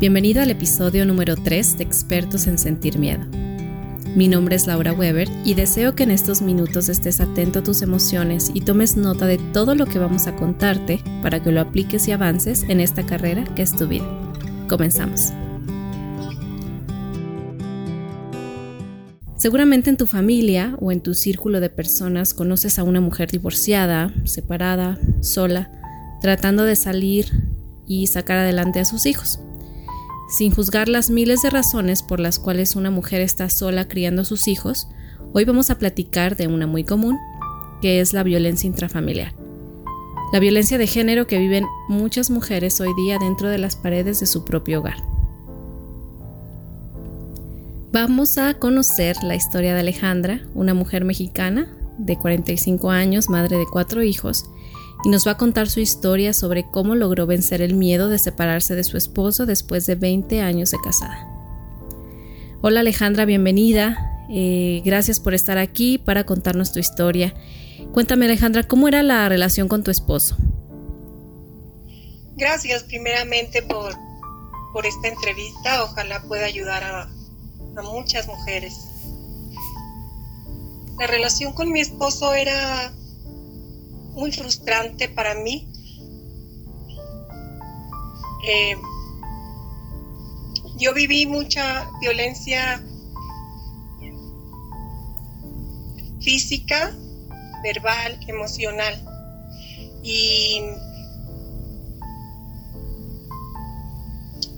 Bienvenido al episodio número 3 de Expertos en Sentir Miedo. Mi nombre es Laura Weber y deseo que en estos minutos estés atento a tus emociones y tomes nota de todo lo que vamos a contarte para que lo apliques y avances en esta carrera que es tu vida. Comenzamos. Seguramente en tu familia o en tu círculo de personas conoces a una mujer divorciada, separada, sola, tratando de salir y sacar adelante a sus hijos. Sin juzgar las miles de razones por las cuales una mujer está sola criando a sus hijos, hoy vamos a platicar de una muy común, que es la violencia intrafamiliar. La violencia de género que viven muchas mujeres hoy día dentro de las paredes de su propio hogar. Vamos a conocer la historia de Alejandra, una mujer mexicana de 45 años, madre de cuatro hijos, y nos va a contar su historia sobre cómo logró vencer el miedo de separarse de su esposo después de 20 años de casada. Hola Alejandra, bienvenida. Eh, gracias por estar aquí para contarnos tu historia. Cuéntame Alejandra, ¿cómo era la relación con tu esposo? Gracias primeramente por, por esta entrevista. Ojalá pueda ayudar a, a muchas mujeres. La relación con mi esposo era muy frustrante para mí. Eh, yo viví mucha violencia física, verbal, emocional. Y,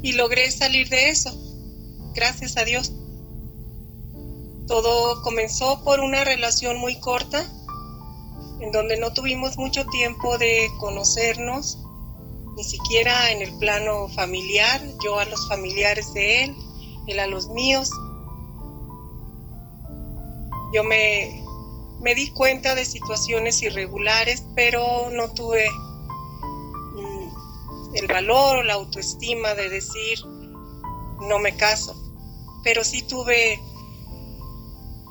y logré salir de eso, gracias a Dios. Todo comenzó por una relación muy corta en donde no tuvimos mucho tiempo de conocernos, ni siquiera en el plano familiar, yo a los familiares de él, él a los míos. Yo me, me di cuenta de situaciones irregulares, pero no tuve mm, el valor o la autoestima de decir no me caso, pero sí tuve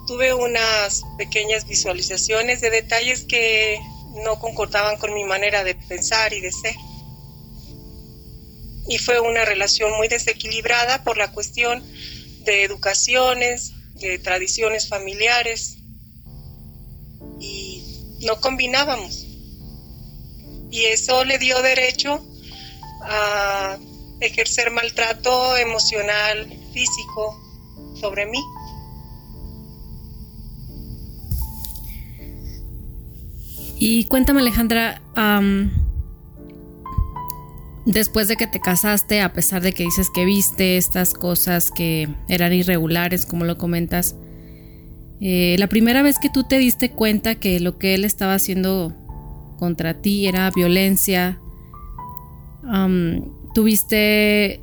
tuve unas pequeñas visualizaciones de detalles que no concordaban con mi manera de pensar y de ser. Y fue una relación muy desequilibrada por la cuestión de educaciones, de tradiciones familiares. Y no combinábamos. Y eso le dio derecho a ejercer maltrato emocional, físico sobre mí. Y cuéntame Alejandra, después de que te casaste, a pesar de que dices que viste estas cosas que eran irregulares, como lo comentas, eh, la primera vez que tú te diste cuenta que lo que él estaba haciendo contra ti era violencia, ¿tuviste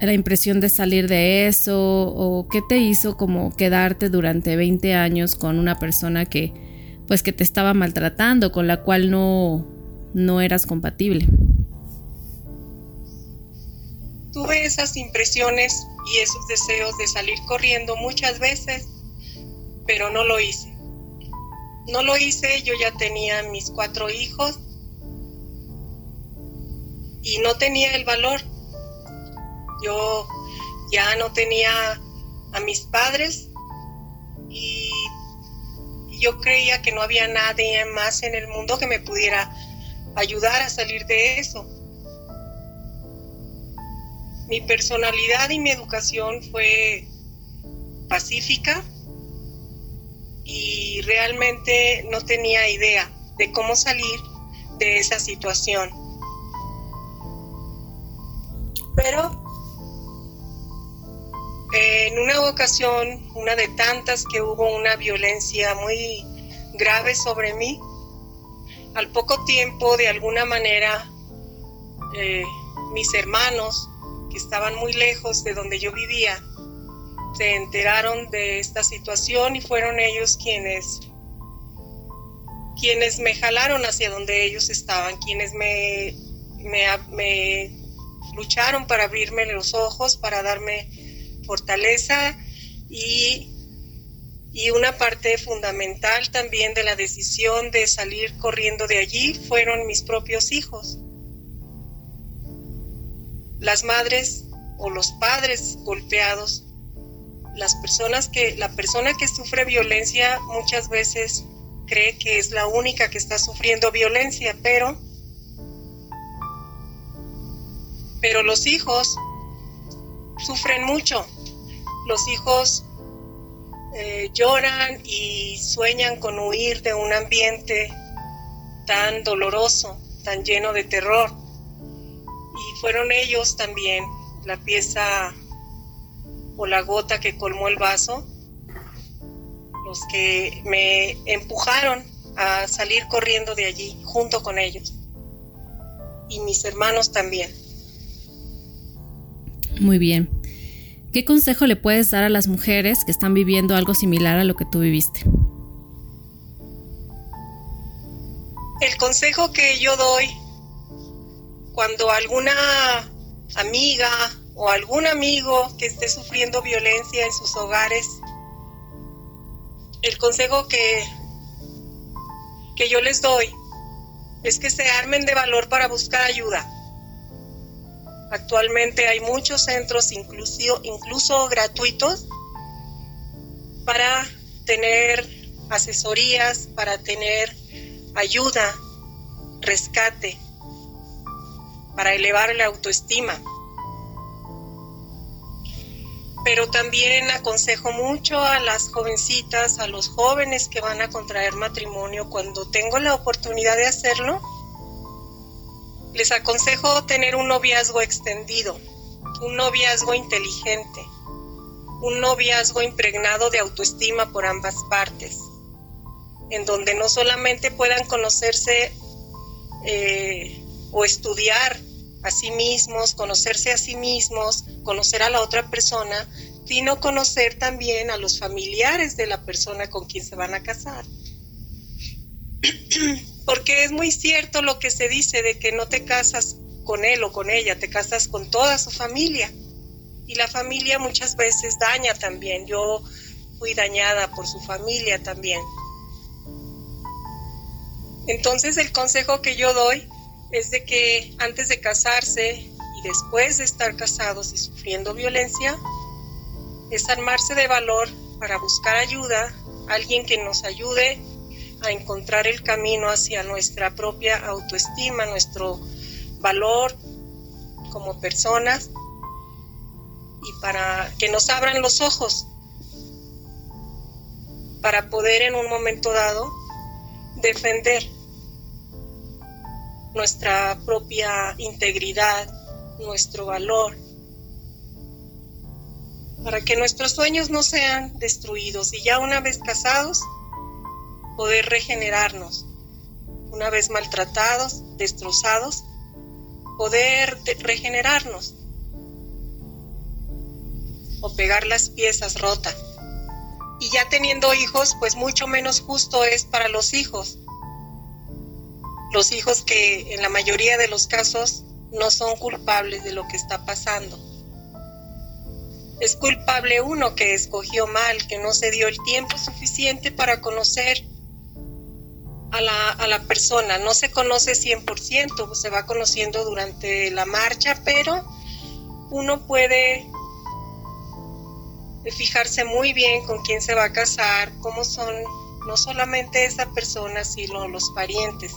la impresión de salir de eso? ¿O qué te hizo como quedarte durante 20 años con una persona que pues que te estaba maltratando, con la cual no, no eras compatible. Tuve esas impresiones y esos deseos de salir corriendo muchas veces, pero no lo hice. No lo hice, yo ya tenía mis cuatro hijos y no tenía el valor. Yo ya no tenía a mis padres yo creía que no había nadie más en el mundo que me pudiera ayudar a salir de eso. Mi personalidad y mi educación fue pacífica y realmente no tenía idea de cómo salir de esa situación. Pero en una ocasión, una de tantas que hubo una violencia muy grave sobre mí, al poco tiempo, de alguna manera, eh, mis hermanos, que estaban muy lejos de donde yo vivía, se enteraron de esta situación y fueron ellos quienes quienes me jalaron hacia donde ellos estaban, quienes me, me lucharon para abrirme los ojos, para darme fortaleza y, y una parte fundamental también de la decisión de salir corriendo de allí fueron mis propios hijos. Las madres o los padres golpeados, las personas que la persona que sufre violencia muchas veces cree que es la única que está sufriendo violencia, pero pero los hijos sufren mucho. Los hijos eh, lloran y sueñan con huir de un ambiente tan doloroso, tan lleno de terror. Y fueron ellos también la pieza o la gota que colmó el vaso, los que me empujaron a salir corriendo de allí junto con ellos. Y mis hermanos también. Muy bien. ¿Qué consejo le puedes dar a las mujeres que están viviendo algo similar a lo que tú viviste? El consejo que yo doy cuando alguna amiga o algún amigo que esté sufriendo violencia en sus hogares, el consejo que, que yo les doy es que se armen de valor para buscar ayuda Actualmente hay muchos centros, incluso, incluso gratuitos, para tener asesorías, para tener ayuda, rescate, para elevar la autoestima. Pero también aconsejo mucho a las jovencitas, a los jóvenes que van a contraer matrimonio, cuando tengo la oportunidad de hacerlo, les aconsejo tener un noviazgo extendido, un noviazgo inteligente, un noviazgo impregnado de autoestima por ambas partes, en donde no solamente puedan conocerse eh, o estudiar a sí mismos, conocerse a sí mismos, conocer a la otra persona, sino conocer también a los familiares de la persona con quien se van a casar. Porque es muy cierto lo que se dice de que no te casas con él o con ella, te casas con toda su familia. Y la familia muchas veces daña también. Yo fui dañada por su familia también. Entonces el consejo que yo doy es de que antes de casarse y después de estar casados y sufriendo violencia, es armarse de valor para buscar ayuda, alguien que nos ayude a encontrar el camino hacia nuestra propia autoestima, nuestro valor como personas y para que nos abran los ojos para poder en un momento dado defender nuestra propia integridad, nuestro valor, para que nuestros sueños no sean destruidos y ya una vez casados, poder regenerarnos. Una vez maltratados, destrozados, poder regenerarnos o pegar las piezas rotas. Y ya teniendo hijos, pues mucho menos justo es para los hijos. Los hijos que en la mayoría de los casos no son culpables de lo que está pasando. Es culpable uno que escogió mal, que no se dio el tiempo suficiente para conocer a la, a la persona. No se conoce 100%, se va conociendo durante la marcha, pero uno puede fijarse muy bien con quién se va a casar, cómo son no solamente esa persona, sino los parientes.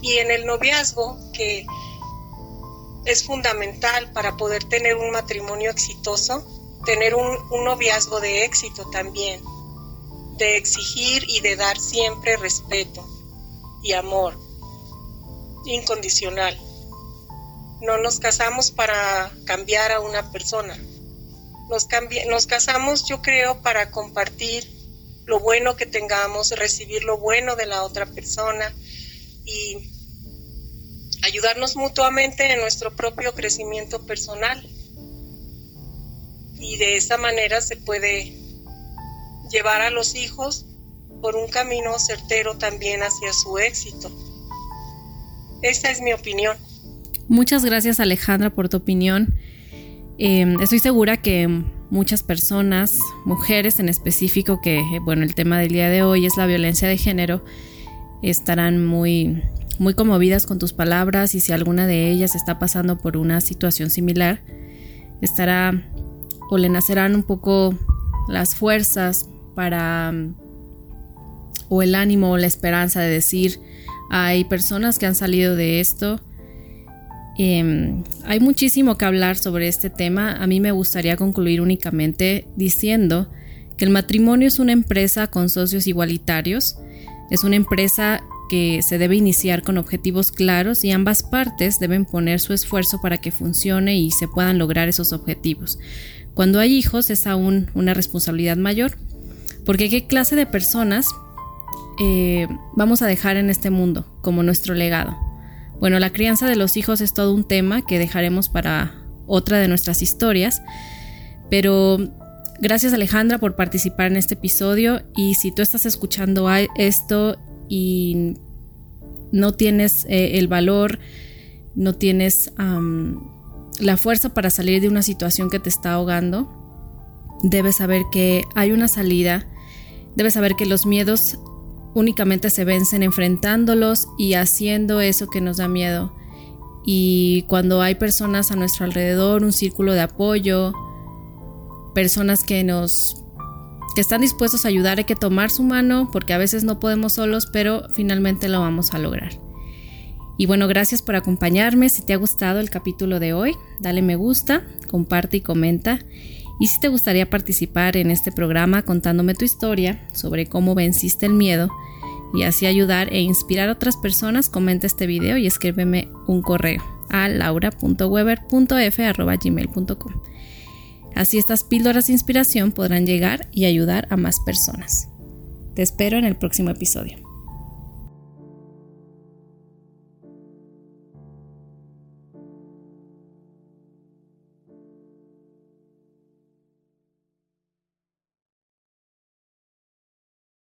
Y en el noviazgo, que es fundamental para poder tener un matrimonio exitoso, tener un, un noviazgo de éxito también, de exigir y de dar siempre respeto y amor incondicional. No nos casamos para cambiar a una persona. Nos, nos casamos, yo creo, para compartir lo bueno que tengamos, recibir lo bueno de la otra persona y ayudarnos mutuamente en nuestro propio crecimiento personal. Y de esa manera se puede llevar a los hijos por un camino certero también hacia su éxito. Esta es mi opinión. Muchas gracias Alejandra por tu opinión. Em, estoy segura que muchas personas, mujeres en específico, que bueno, el tema del día de hoy es la violencia de género, estarán muy, muy conmovidas con tus palabras y si alguna de ellas está pasando por una situación similar, estará o le nacerán un poco las fuerzas para o el ánimo o la esperanza de decir hay personas que han salido de esto. Em, hay muchísimo que hablar sobre este tema. A mí me gustaría concluir únicamente diciendo que el matrimonio es una empresa con socios igualitarios. Es una empresa que se debe iniciar con objetivos claros y ambas partes deben poner su esfuerzo para que funcione y se puedan lograr esos objetivos. Cuando hay hijos es aún una responsabilidad mayor, porque qué clase de personas eh, vamos a dejar en este mundo como nuestro legado. Bueno, la crianza de los hijos es todo un tema que dejaremos para otra de nuestras historias, pero gracias Alejandra por participar en este episodio y si tú estás escuchando esto y no tienes eh, el valor, no tienes la fuerza para salir de una situación que te está ahogando, debes saber que hay una salida, debes saber que los miedos únicamente se vencen enfrentándolos y haciendo eso que nos da miedo. Y cuando hay personas a nuestro alrededor, un círculo de apoyo, personas que nos que están dispuestos a ayudar, hay que tomar su mano porque a veces no podemos solos, pero finalmente lo vamos a lograr. Y bueno, gracias por acompañarme. Si te ha gustado el capítulo de hoy, dale me gusta, comparte y comenta. Y si te gustaría participar en este programa contándome tu historia sobre cómo venciste el miedo y así ayudar e inspirar a otras personas, comenta este video y escríbeme un correo a laura.weber.f.gmail.com. Así estas píldoras de inspiración podrán llegar y ayudar a más personas. Te espero en el próximo episodio.